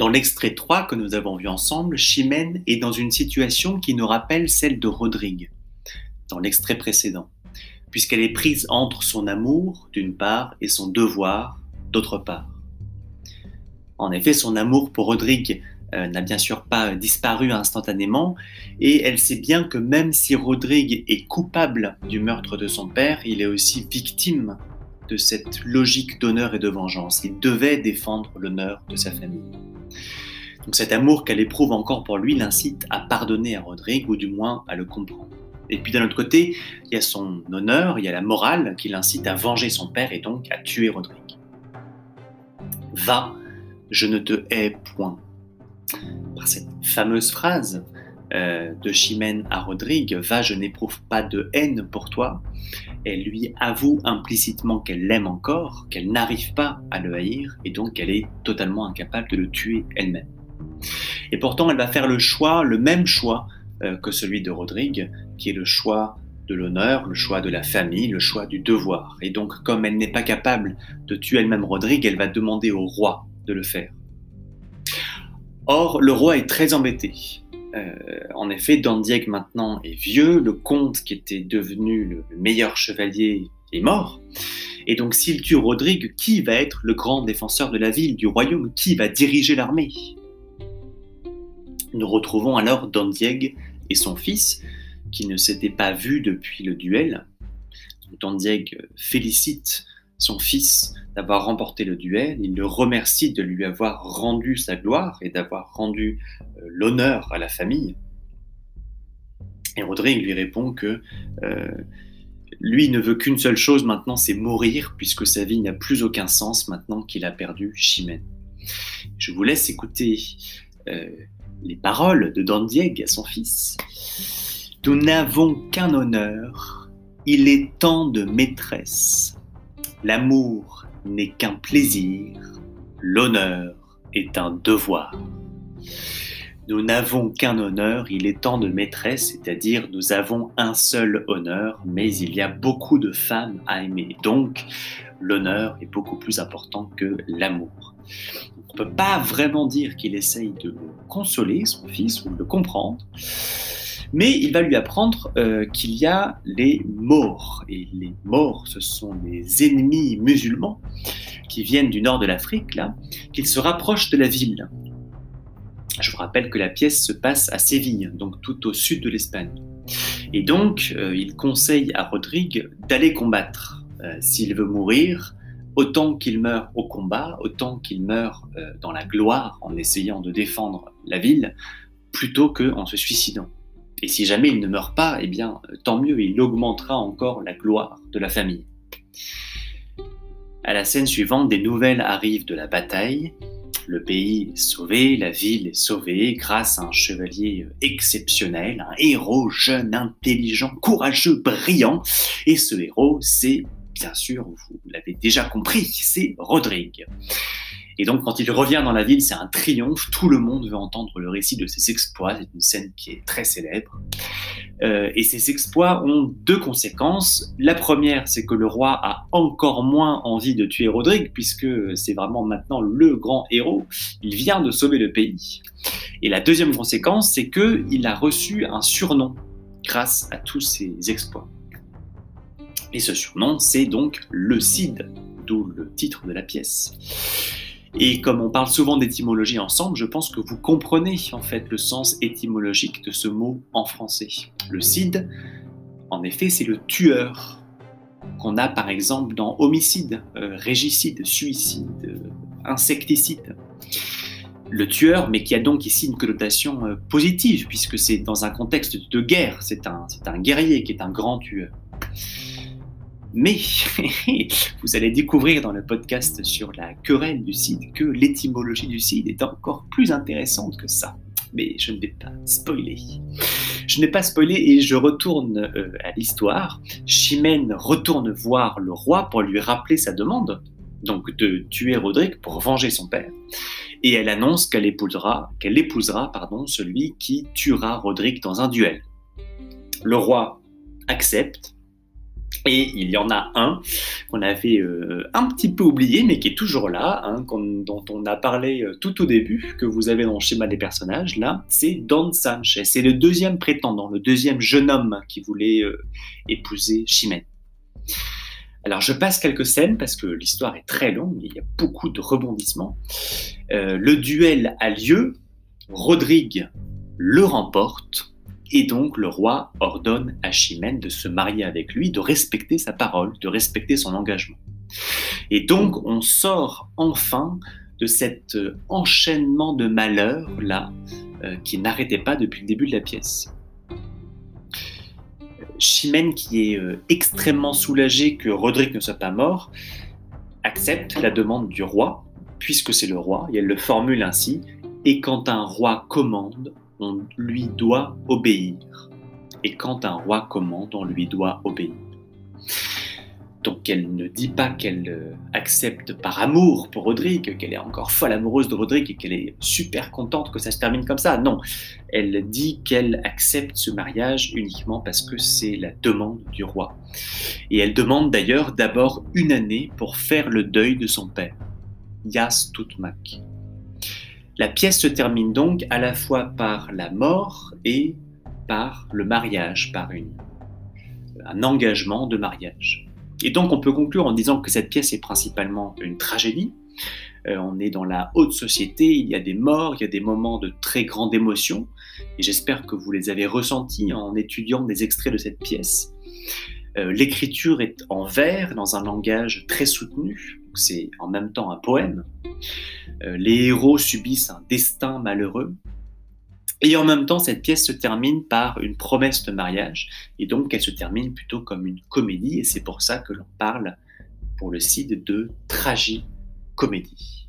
Dans l'extrait 3 que nous avons vu ensemble, Chimène est dans une situation qui nous rappelle celle de Rodrigue, dans l'extrait précédent, puisqu'elle est prise entre son amour, d'une part, et son devoir, d'autre part. En effet, son amour pour Rodrigue euh, n'a bien sûr pas disparu instantanément, et elle sait bien que même si Rodrigue est coupable du meurtre de son père, il est aussi victime de cette logique d'honneur et de vengeance. Il devait défendre l'honneur de sa famille. Donc cet amour qu'elle éprouve encore pour lui l'incite à pardonner à Rodrigue, ou du moins à le comprendre. Et puis d'un autre côté, il y a son honneur, il y a la morale qui l'incite à venger son père et donc à tuer Rodrigue. Va, je ne te hais point. Par cette fameuse phrase euh, de Chimène à Rodrigue, Va, je n'éprouve pas de haine pour toi, elle lui avoue implicitement qu'elle l'aime encore, qu'elle n'arrive pas à le haïr, et donc qu'elle est totalement incapable de le tuer elle-même. Et pourtant, elle va faire le choix, le même choix euh, que celui de Rodrigue, qui est le choix de l'honneur, le choix de la famille, le choix du devoir. Et donc, comme elle n'est pas capable de tuer elle-même Rodrigue, elle va demander au roi de le faire. Or, le roi est très embêté. Euh, en effet, Dandieg maintenant est vieux, le comte qui était devenu le meilleur chevalier est mort. Et donc, s'il tue Rodrigue, qui va être le grand défenseur de la ville, du royaume? Qui va diriger l'armée? Nous retrouvons alors Dandieg et son fils, qui ne s'étaient pas vus depuis le duel. Dandieg félicite son fils d'avoir remporté le duel, il le remercie de lui avoir rendu sa gloire et d'avoir rendu euh, l'honneur à la famille. Et Rodrigue lui répond que euh, lui ne veut qu'une seule chose maintenant, c'est mourir, puisque sa vie n'a plus aucun sens maintenant qu'il a perdu Chimène. Je vous laisse écouter euh, les paroles de Dandieg à son fils. Nous n'avons qu'un honneur, il est temps de maîtresse. L'amour n'est qu'un plaisir, l'honneur est un devoir. Nous n'avons qu'un honneur, il est temps de maîtresse, c'est-à-dire nous avons un seul honneur, mais il y a beaucoup de femmes à aimer. Donc, l'honneur est beaucoup plus important que l'amour. On ne peut pas vraiment dire qu'il essaye de consoler son fils ou de le comprendre mais il va lui apprendre euh, qu'il y a les morts. Et les morts, ce sont les ennemis musulmans qui viennent du nord de l'Afrique, là, qu'ils se rapprochent de la ville. Je vous rappelle que la pièce se passe à Séville, donc tout au sud de l'Espagne. Et donc, euh, il conseille à Rodrigue d'aller combattre. Euh, s'il veut mourir, autant qu'il meurt au combat, autant qu'il meurt dans la gloire en essayant de défendre la ville, plutôt qu'en se suicidant. Et si jamais il ne meurt pas, eh bien, tant mieux, il augmentera encore la gloire de la famille. À la scène suivante, des nouvelles arrivent de la bataille. Le pays est sauvé, la ville est sauvée grâce à un chevalier exceptionnel, un héros jeune, intelligent, courageux, brillant. Et ce héros, c'est, bien sûr, vous l'avez déjà compris, c'est Rodrigue. Et donc, quand il revient dans la ville, c'est un triomphe. Tout le monde veut entendre le récit de ses exploits. C'est une scène qui est très célèbre. Euh, et ces exploits ont deux conséquences. La première, c'est que le roi a encore moins envie de tuer Rodrigue, puisque c'est vraiment maintenant le grand héros. Il vient de sauver le pays. Et la deuxième conséquence, c'est qu'il a reçu un surnom grâce à tous ses exploits. Et ce surnom, c'est donc le Cid, d'où le titre de la pièce. Et comme on parle souvent d'étymologie ensemble, je pense que vous comprenez en fait le sens étymologique de ce mot en français. Le Cid, en effet, c'est le tueur qu'on a par exemple dans homicide, euh, régicide, suicide, euh, insecticide. Le tueur, mais qui a donc ici une connotation euh, positive, puisque c'est dans un contexte de guerre, c'est un, un guerrier qui est un grand tueur. Mais vous allez découvrir dans le podcast sur la querelle du Cid que l'étymologie du Cid est encore plus intéressante que ça. Mais je ne vais pas spoiler. Je n'ai pas spoilé et je retourne euh, à l'histoire. Chimène retourne voir le roi pour lui rappeler sa demande, donc de tuer Roderick pour venger son père. Et elle annonce qu'elle épousera, qu'elle épousera pardon, celui qui tuera Roderick dans un duel. Le roi accepte Et il y en a un qu'on avait euh, un petit peu oublié, mais qui est toujours là, hein, dont on a parlé euh, tout au début, que vous avez dans le schéma des personnages, là, c'est Don Sanchez. C'est le deuxième prétendant, le deuxième jeune homme qui voulait euh, épouser Chimène. Alors je passe quelques scènes parce que l'histoire est très longue, il y a beaucoup de rebondissements. le duel a lieu, Rodrigue le remporte, et donc le roi ordonne à Chimène de se marier avec lui, de respecter sa parole, de respecter son engagement. Et donc on sort enfin de cet euh, enchaînement de malheurs là euh, qui n'arrêtait pas depuis le début de la pièce. Chimène, qui est euh, extrêmement soulagée que Roderick ne soit pas mort, accepte la demande du roi, puisque c'est le roi, et elle le formule ainsi, et quand un roi commande, on lui doit obéir. Et quand un roi commande, on lui doit obéir. Donc elle ne dit pas qu'elle euh, accepte par amour pour Rodrigue, qu'elle est encore folle amoureuse de Rodrigue et qu'elle est super contente que ça se termine comme ça. Non, elle dit qu'elle accepte ce mariage uniquement parce que c'est la demande du roi. Et elle demande d'ailleurs d'abord une année pour faire le deuil de son père, Yas Tutmak. La pièce se termine donc à la fois par la mort et par le mariage, par une, un engagement de mariage. Et donc on peut conclure en disant que cette pièce est principalement une tragédie. Euh, on est dans la haute société, il y a des morts, il y a des moments de très grande émotion, et j'espère que vous les avez ressentis en étudiant des extraits de cette pièce. Euh, l'écriture est en vers, dans un langage très soutenu, c'est en même temps un poème. Euh, les héros subissent un destin malheureux. Et en même temps, cette pièce se termine par une promesse de mariage, et donc elle se termine plutôt comme une comédie, et c'est pour ça que l'on parle pour le site de tragicomédie.